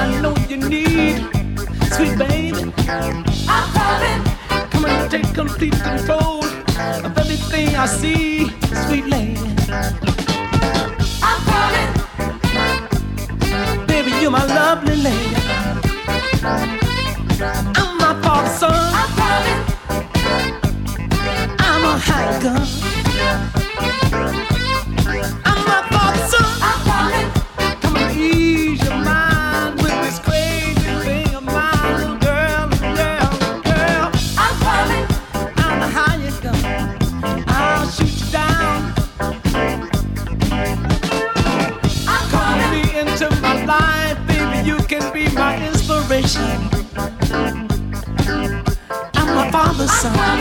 I know you need, sweet baby. I'm coming. Come and take complete control of everything I see, sweet lady. I'm coming. Baby, you're my lovely lady. I'm my father's son. I'm coming. I'm a high gun. I'm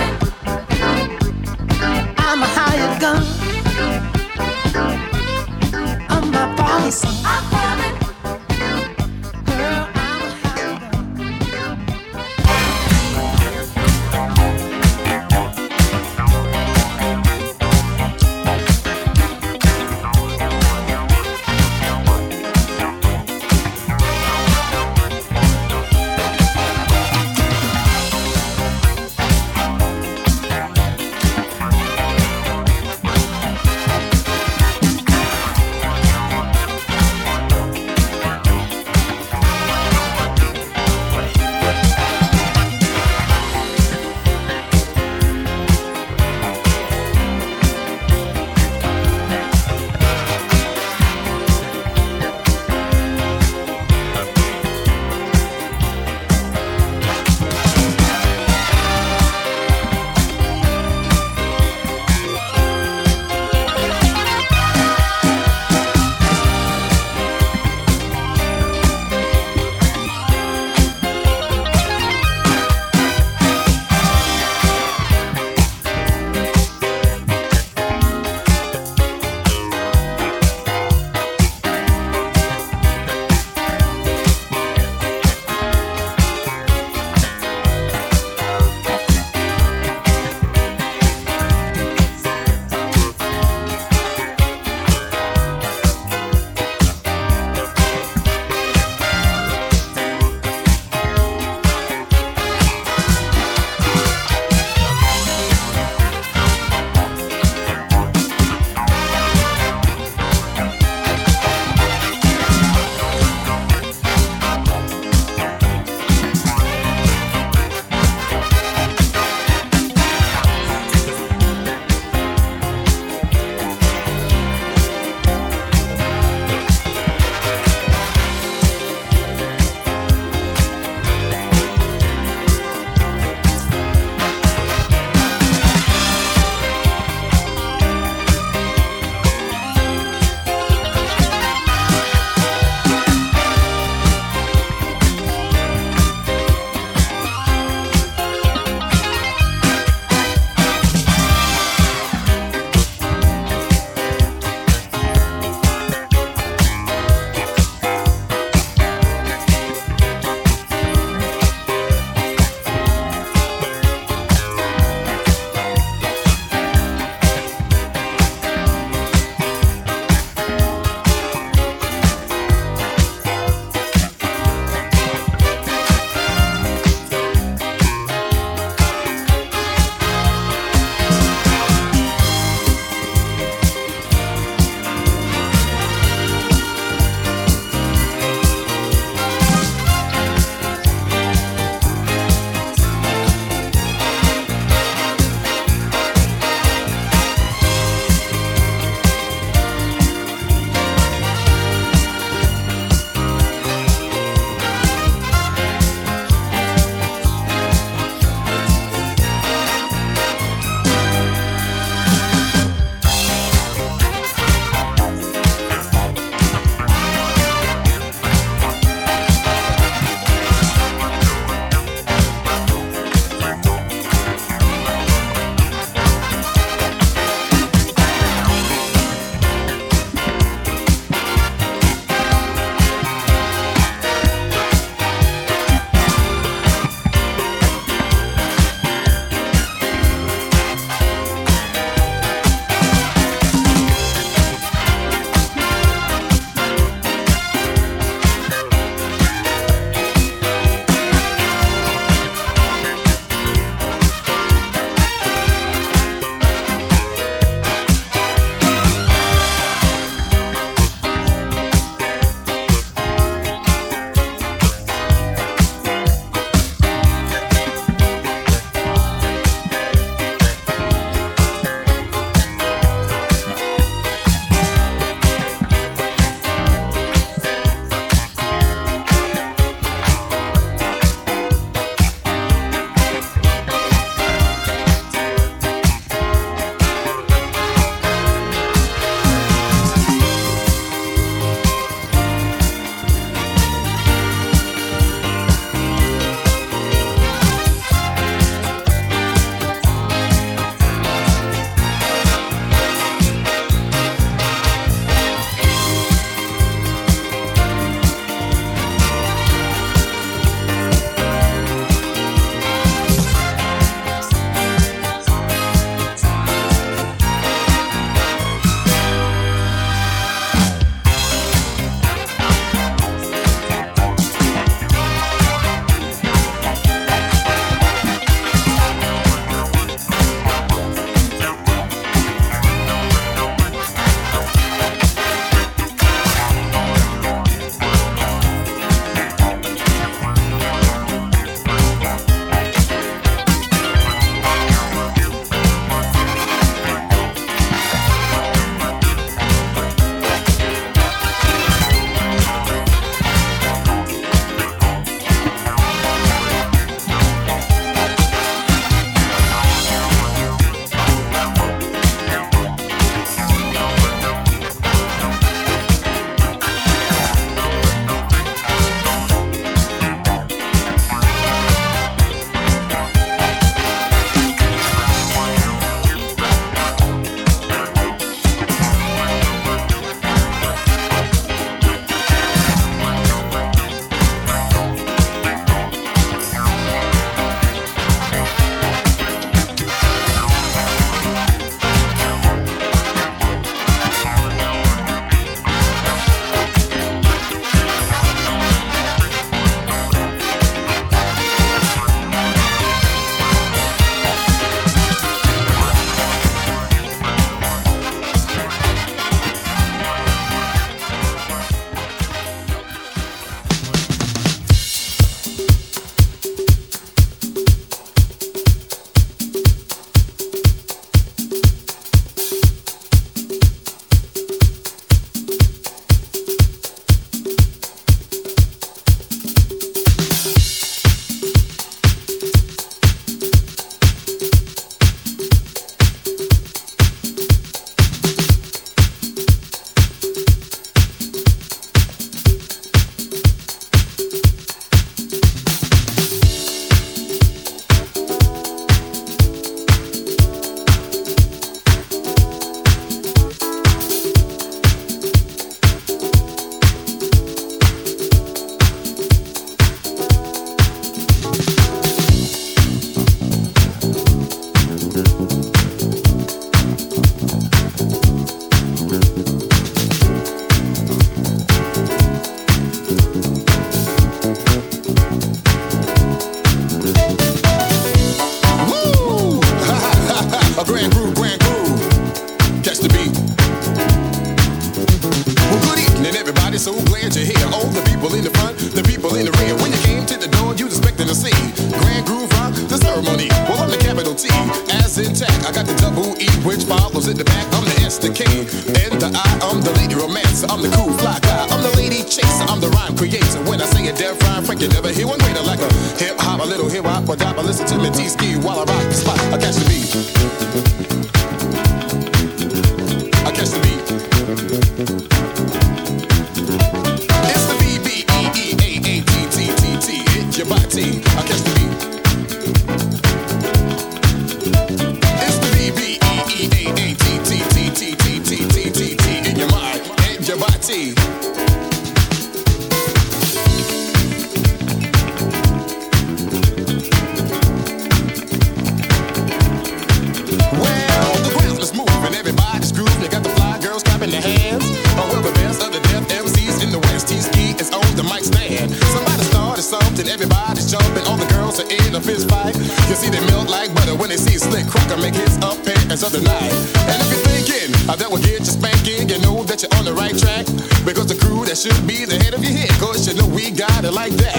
should be the head of your head, cause you know we got it like that.